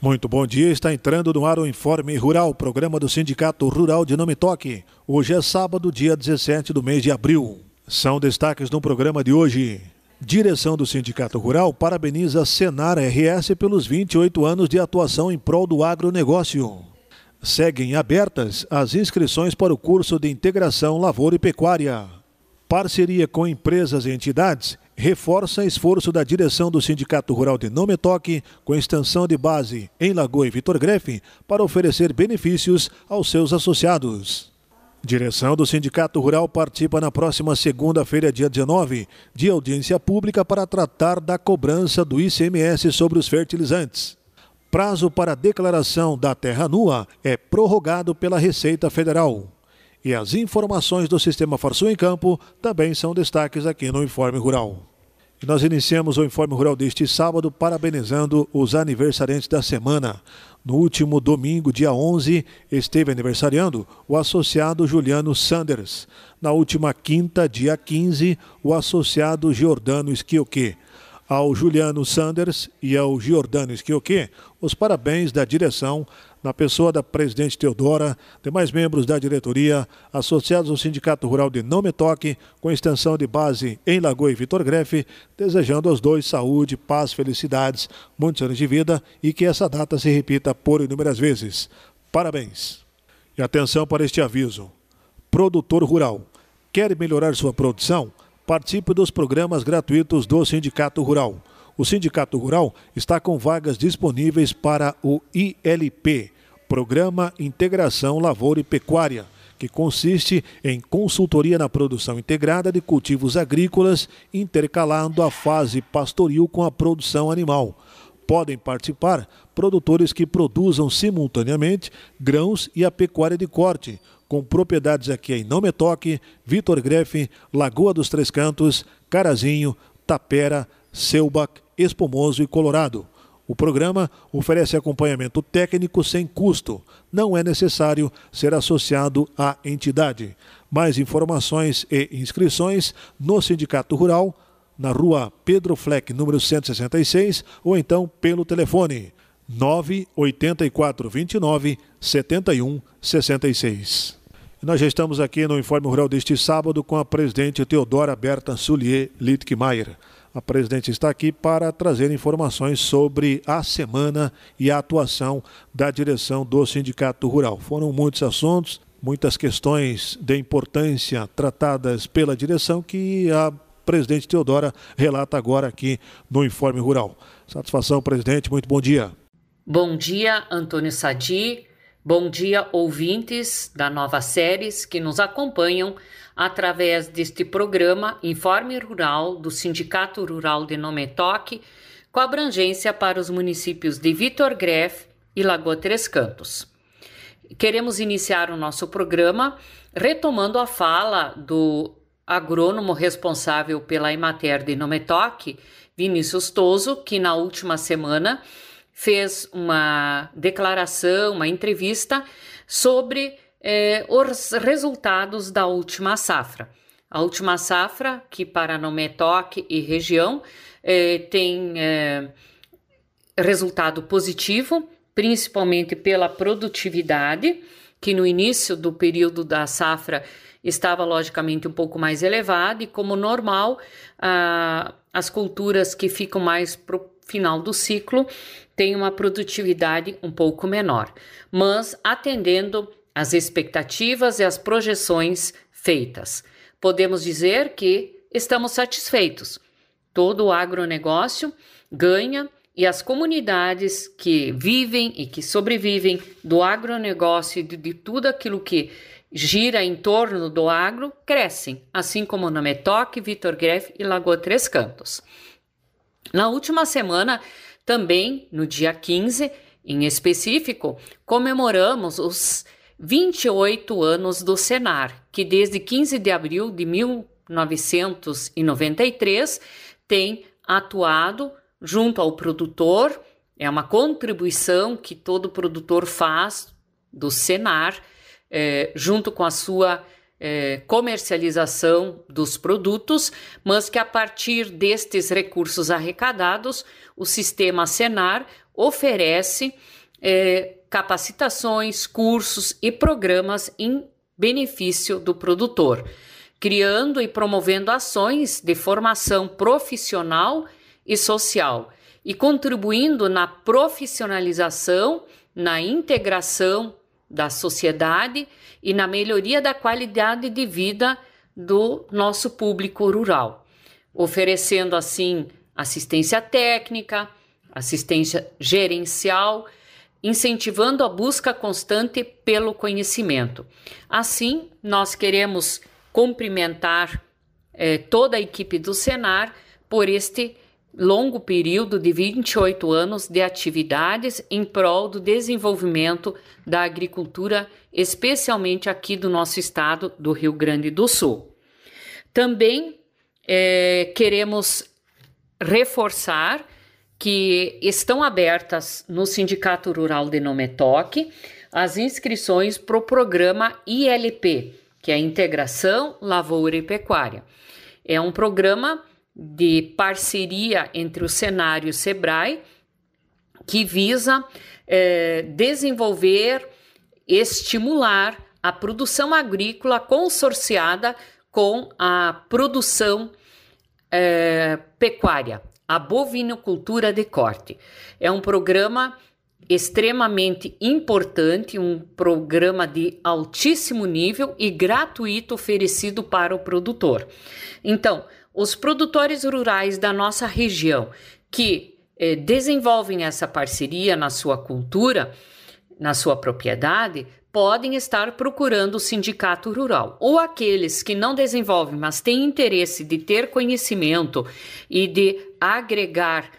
Muito bom dia, está entrando no ar o Informe Rural, programa do Sindicato Rural de Nome Toque. Hoje é sábado, dia 17 do mês de abril. São destaques no programa de hoje. Direção do Sindicato Rural parabeniza Senar RS pelos 28 anos de atuação em prol do agronegócio. Seguem abertas as inscrições para o curso de Integração Lavoura e Pecuária. Parceria com empresas e entidades reforça esforço da direção do Sindicato Rural de Nometoque com extensão de base em Lagoa e Vitor Grefe para oferecer benefícios aos seus associados. Direção do Sindicato Rural participa na próxima segunda-feira, dia 19, de audiência pública para tratar da cobrança do ICMS sobre os fertilizantes. Prazo para declaração da terra nua é prorrogado pela Receita Federal. E as informações do Sistema Farsul em Campo também são destaques aqui no Informe Rural. E nós iniciamos o Informe Rural deste sábado parabenizando os aniversariantes da semana. No último domingo, dia 11, esteve aniversariando o associado Juliano Sanders. Na última quinta, dia 15, o associado Giordano Schioque. Ao Juliano Sanders e ao Giordano Schioque, os parabéns da direção na pessoa da presidente Teodora, demais membros da diretoria, associados ao Sindicato Rural de Não Me Toque, com extensão de base em Lagoa e Vitor Grefe, desejando aos dois saúde, paz, felicidades, muitos anos de vida e que essa data se repita por inúmeras vezes. Parabéns! E atenção para este aviso. Produtor rural. Quer melhorar sua produção? Participe dos programas gratuitos do Sindicato Rural. O Sindicato Rural está com vagas disponíveis para o ILP, Programa Integração Lavoura e Pecuária, que consiste em consultoria na produção integrada de cultivos agrícolas, intercalando a fase pastoril com a produção animal. Podem participar produtores que produzam simultaneamente grãos e a pecuária de corte, com propriedades aqui em Não Me Toque, Vitor Grefe, Lagoa dos Três Cantos, Carazinho, Tapera, Selbach Espumoso e Colorado. O programa oferece acompanhamento técnico sem custo. Não é necessário ser associado à entidade. Mais informações e inscrições no Sindicato Rural, na rua Pedro Fleck, número 166, ou então pelo telefone 98429 7166. Nós já estamos aqui no Informe Rural deste sábado com a presidente Teodora Berta Sulier Littkemeyer. A presidente está aqui para trazer informações sobre a semana e a atuação da direção do Sindicato Rural. Foram muitos assuntos, muitas questões de importância tratadas pela direção que a presidente Teodora relata agora aqui no Informe Rural. Satisfação, presidente, muito bom dia. Bom dia, Antônio Sadi. Bom dia, ouvintes da Nova Séries que nos acompanham através deste programa Informe Rural do Sindicato Rural de Nometoque, com abrangência para os municípios de Vitor Greff e Lagoa Três Cantos. Queremos iniciar o nosso programa retomando a fala do agrônomo responsável pela Imater de Nometoque, Vinícius Toso, que na última semana fez uma declaração, uma entrevista sobre eh, os resultados da última safra. A última safra, que para Nometoque e região eh, tem eh, resultado positivo, principalmente pela produtividade, que no início do período da safra estava logicamente um pouco mais elevada, e como normal, ah, as culturas que ficam mais pro final do ciclo tem uma produtividade um pouco menor, mas atendendo às expectativas e às projeções feitas. Podemos dizer que estamos satisfeitos. Todo o agronegócio ganha e as comunidades que vivem e que sobrevivem do agronegócio e de, de tudo aquilo que gira em torno do agro crescem, assim como no Metoque, Vitor Greff e Lagoa Três Cantos. Na última semana, também, no dia 15, em específico, comemoramos os 28 anos do Senar, que desde 15 de abril de 1993 tem atuado junto ao produtor. É uma contribuição que todo produtor faz do Senar, é, junto com a sua é, comercialização dos produtos, mas que a partir destes recursos arrecadados, o sistema Senar oferece é, capacitações, cursos e programas em benefício do produtor, criando e promovendo ações de formação profissional e social e contribuindo na profissionalização, na integração da sociedade e na melhoria da qualidade de vida do nosso público rural, oferecendo assim assistência técnica, assistência gerencial, incentivando a busca constante pelo conhecimento. Assim, nós queremos cumprimentar eh, toda a equipe do Senar por este longo período de 28 anos de atividades em prol do desenvolvimento da agricultura, especialmente aqui do nosso estado do Rio Grande do Sul. Também é, queremos reforçar que estão abertas no Sindicato Rural de Nometoque as inscrições para o programa ILP, que é Integração Lavoura e Pecuária. É um programa de parceria entre o Senar e o Sebrae, que visa é, desenvolver, estimular a produção agrícola consorciada com a produção é, pecuária, a bovinocultura de corte. É um programa extremamente importante, um programa de altíssimo nível e gratuito oferecido para o produtor. Então, os produtores rurais da nossa região que eh, desenvolvem essa parceria na sua cultura, na sua propriedade, podem estar procurando o sindicato rural. Ou aqueles que não desenvolvem, mas têm interesse de ter conhecimento e de agregar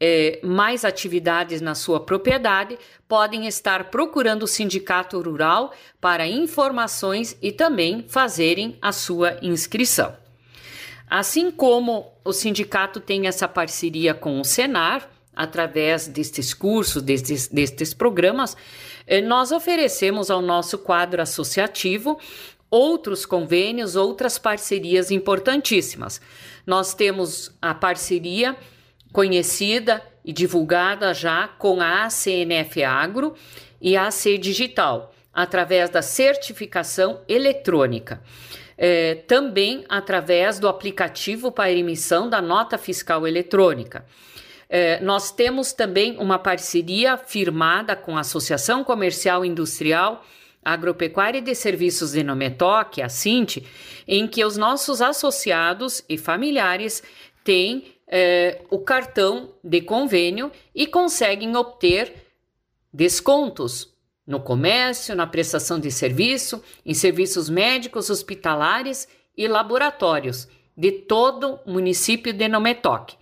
eh, mais atividades na sua propriedade, podem estar procurando o sindicato rural para informações e também fazerem a sua inscrição. Assim como o sindicato tem essa parceria com o Senar, através destes cursos, destes, destes programas, eh, nós oferecemos ao nosso quadro associativo outros convênios, outras parcerias importantíssimas. Nós temos a parceria conhecida e divulgada já com a ACNF Agro e a AC Digital, através da certificação eletrônica é, também através do aplicativo para emissão da nota fiscal eletrônica. É, nós temos também uma parceria firmada com a Associação Comercial Industrial Agropecuária de Serviços de Nometoc, a CINT, em que os nossos associados e familiares têm é, o cartão de convênio e conseguem obter descontos no comércio, na prestação de serviço, em serviços médicos, hospitalares e laboratórios de todo o município de Nometoc.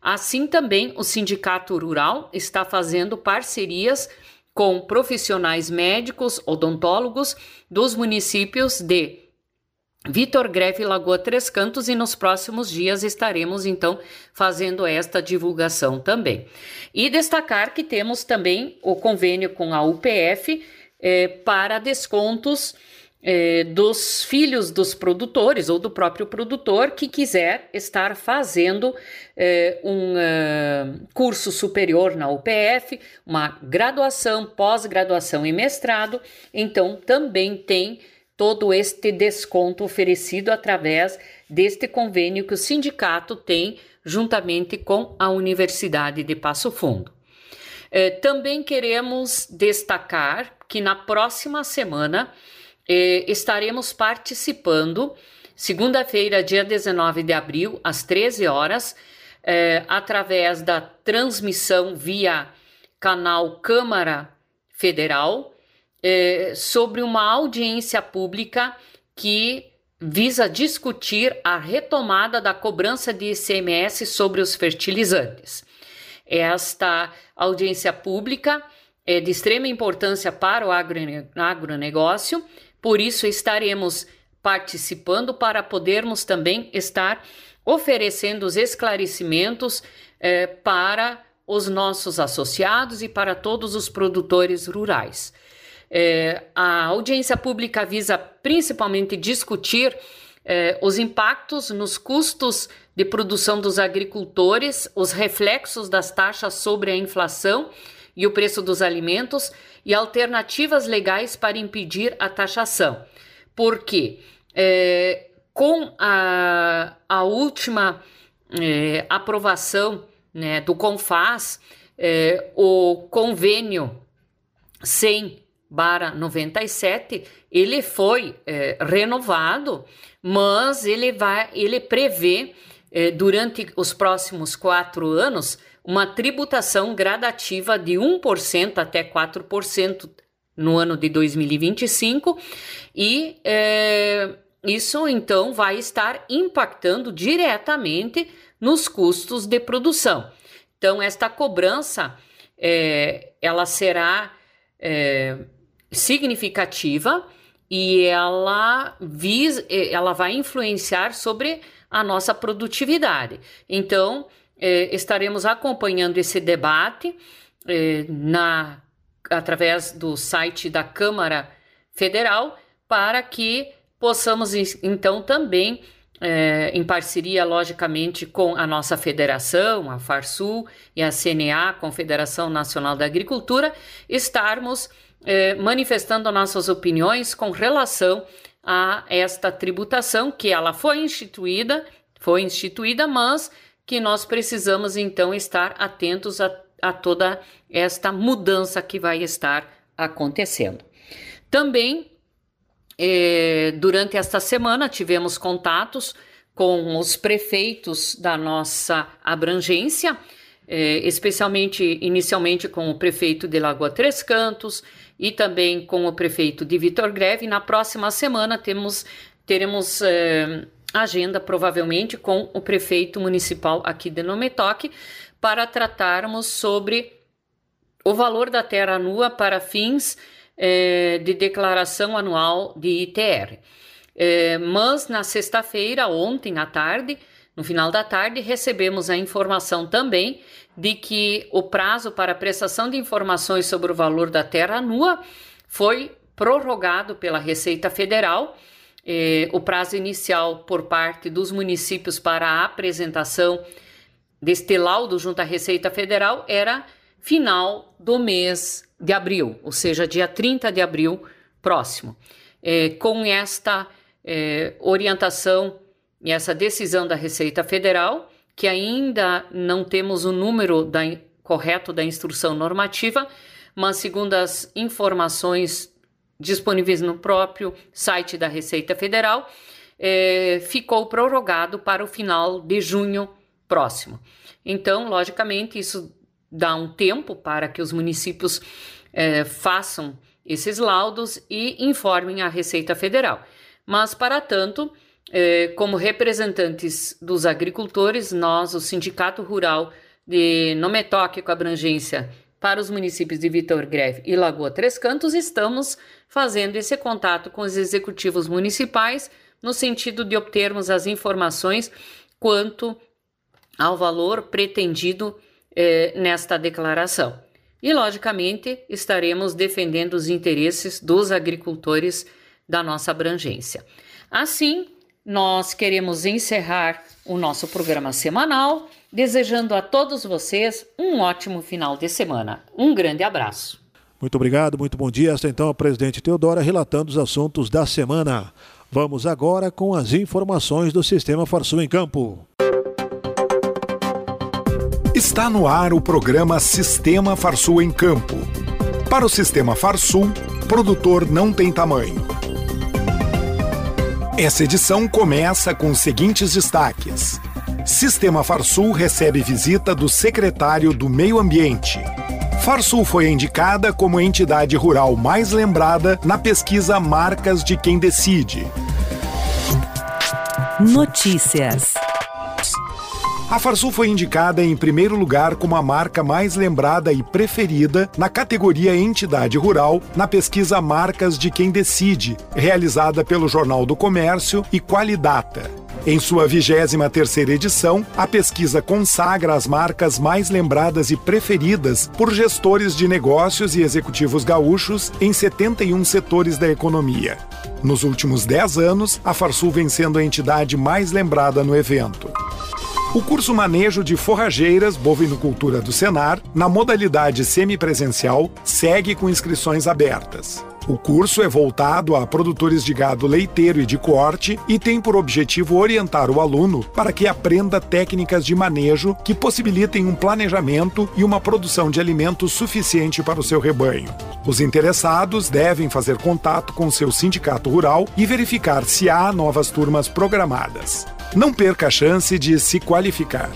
Assim também o Sindicato Rural está fazendo parcerias com profissionais médicos, odontólogos dos municípios de Vitor Greve Lagoa Três Cantos e nos próximos dias estaremos então fazendo esta divulgação também. E destacar que temos também o convênio com a UPF eh, para descontos eh, dos filhos dos produtores ou do próprio produtor que quiser estar fazendo eh, um uh, curso superior na UPF, uma graduação, pós-graduação e mestrado, então também tem todo este desconto oferecido através deste convênio que o sindicato tem juntamente com a Universidade de Passo Fundo. Eh, também queremos destacar que na próxima semana estaremos participando, segunda-feira, dia 19 de abril, às 13 horas, eh, através da transmissão via canal Câmara Federal é, sobre uma audiência pública que visa discutir a retomada da cobrança de ICMS sobre os fertilizantes. Esta audiência pública é de extrema importância para o agronegócio, por isso estaremos participando para podermos também estar oferecendo os esclarecimentos eh, para os nossos associados e para todos os produtores rurais. É, a audiência pública visa principalmente discutir é, os impactos nos custos de produção dos agricultores, os reflexos das taxas sobre a inflação e o preço dos alimentos e alternativas legais para impedir a taxação. Porque é, com a, a última é, aprovação né, do CONFAS, é, o convênio 100 barra 97, ele foi é, renovado, mas ele vai, ele prevê é, durante os próximos quatro anos uma tributação gradativa de 1% até 4% no ano de 2025 e é, isso então vai estar impactando diretamente nos custos de produção. Então esta cobrança é, ela será é, significativa e ela, vis, ela vai influenciar sobre a nossa produtividade. Então, eh, estaremos acompanhando esse debate eh, na, através do site da Câmara Federal para que possamos, então, também, eh, em parceria, logicamente, com a nossa federação, a FARSUL e a CNA, Confederação Nacional da Agricultura, estarmos manifestando nossas opiniões com relação a esta tributação que ela foi instituída, foi instituída, mas que nós precisamos então estar atentos a, a toda esta mudança que vai estar acontecendo. Também eh, durante esta semana tivemos contatos com os prefeitos da nossa abrangência, eh, especialmente inicialmente com o prefeito de Lagoa Três Cantos e também com o prefeito de Vitor Greve. Na próxima semana temos, teremos eh, agenda, provavelmente, com o prefeito municipal aqui de Nometoque, para tratarmos sobre o valor da terra nua para fins eh, de declaração anual de ITR. Eh, mas na sexta-feira, ontem à tarde, no final da tarde, recebemos a informação também de que o prazo para prestação de informações sobre o valor da terra nua foi prorrogado pela Receita Federal. Eh, o prazo inicial por parte dos municípios para a apresentação deste laudo junto à Receita Federal era final do mês de abril, ou seja, dia 30 de abril próximo. Eh, com esta eh, orientação e essa decisão da Receita Federal, que ainda não temos o número da, correto da instrução normativa, mas segundo as informações disponíveis no próprio site da Receita Federal, é, ficou prorrogado para o final de junho próximo. Então, logicamente, isso dá um tempo para que os municípios é, façam esses laudos e informem a Receita Federal. Mas, para tanto, é, como representantes dos agricultores, nós, o Sindicato Rural de Nometoque com abrangência para os municípios de Vitor Greve e Lagoa Três Cantos, estamos fazendo esse contato com os executivos municipais no sentido de obtermos as informações quanto ao valor pretendido eh, nesta declaração. E, logicamente, estaremos defendendo os interesses dos agricultores da nossa abrangência. Assim, nós queremos encerrar o nosso programa semanal, desejando a todos vocês um ótimo final de semana. Um grande abraço. Muito obrigado, muito bom dia. Esta então a presidente Teodora relatando os assuntos da semana. Vamos agora com as informações do Sistema Farsul em Campo. Está no ar o programa Sistema Farsul em Campo. Para o Sistema Farsul, produtor não tem tamanho essa edição começa com os seguintes destaques. Sistema Farsul recebe visita do secretário do Meio Ambiente. Farsul foi indicada como a entidade rural mais lembrada na pesquisa Marcas de Quem Decide. Notícias. A Farsul foi indicada em primeiro lugar como a marca mais lembrada e preferida na categoria Entidade Rural na pesquisa Marcas de Quem Decide, realizada pelo Jornal do Comércio e Qualidata. Em sua 23 terceira edição, a pesquisa consagra as marcas mais lembradas e preferidas por gestores de negócios e executivos gaúchos em 71 setores da economia. Nos últimos 10 anos, a Farsul vem sendo a entidade mais lembrada no evento. O curso Manejo de Forrageiras, Bovinocultura do Senar, na modalidade semipresencial, segue com inscrições abertas. O curso é voltado a produtores de gado leiteiro e de corte e tem por objetivo orientar o aluno para que aprenda técnicas de manejo que possibilitem um planejamento e uma produção de alimentos suficiente para o seu rebanho. Os interessados devem fazer contato com seu sindicato rural e verificar se há novas turmas programadas. Não perca a chance de se qualificar.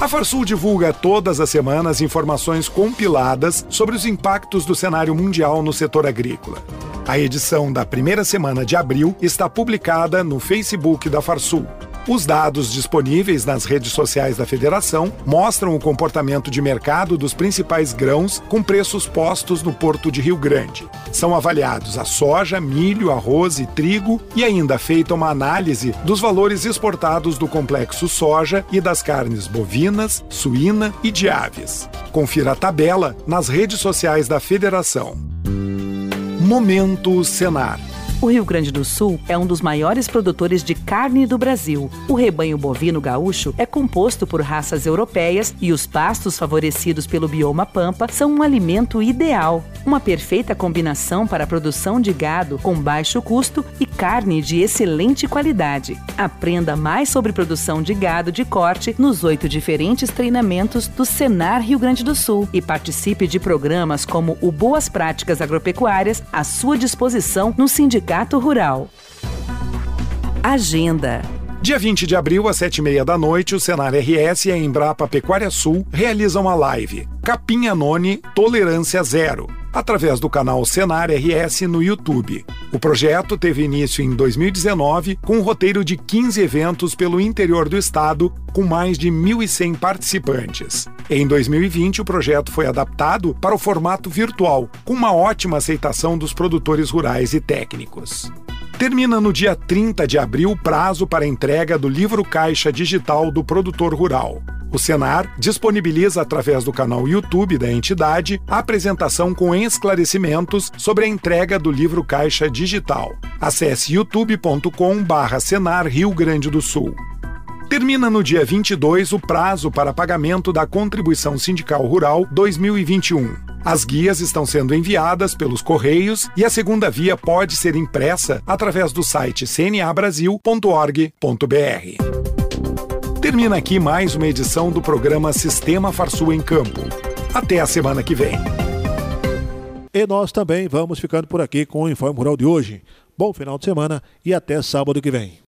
A Farsul divulga todas as semanas informações compiladas sobre os impactos do cenário mundial no setor agrícola. A edição da primeira semana de abril está publicada no Facebook da Farsul. Os dados disponíveis nas redes sociais da federação mostram o comportamento de mercado dos principais grãos com preços postos no Porto de Rio Grande. São avaliados a soja, milho, arroz e trigo e ainda feita uma análise dos valores exportados do complexo soja e das carnes bovinas, suína e de aves. Confira a tabela nas redes sociais da federação. Momento Senar. O Rio Grande do Sul é um dos maiores produtores de carne do Brasil. O rebanho bovino gaúcho é composto por raças europeias e os pastos favorecidos pelo bioma pampa são um alimento ideal. Uma perfeita combinação para a produção de gado com baixo custo e carne de excelente qualidade. Aprenda mais sobre produção de gado de corte nos oito diferentes treinamentos do Senar Rio Grande do Sul e participe de programas como o Boas Práticas Agropecuárias à sua disposição no Sindicato Rural. Agenda. Dia 20 de abril, às 7h30 da noite, o Senar RS e a Embrapa Pecuária Sul realizam a live Capim Anone Tolerância Zero através do canal Senar RS no YouTube. O projeto teve início em 2019 com um roteiro de 15 eventos pelo interior do estado, com mais de 1.100 participantes. Em 2020, o projeto foi adaptado para o formato virtual, com uma ótima aceitação dos produtores rurais e técnicos. Termina no dia 30 de abril o prazo para entrega do livro caixa digital do produtor rural. O Senar disponibiliza através do canal YouTube da entidade a apresentação com esclarecimentos sobre a entrega do livro Caixa Digital. Acesse youtube.com/senar Rio Grande do Sul. Termina no dia 22 o prazo para pagamento da contribuição sindical rural 2021. As guias estão sendo enviadas pelos Correios e a segunda via pode ser impressa através do site cnabrasil.org.br. Termina aqui mais uma edição do programa Sistema Farsul em Campo. Até a semana que vem. E nós também vamos ficando por aqui com o Informe Rural de hoje. Bom final de semana e até sábado que vem.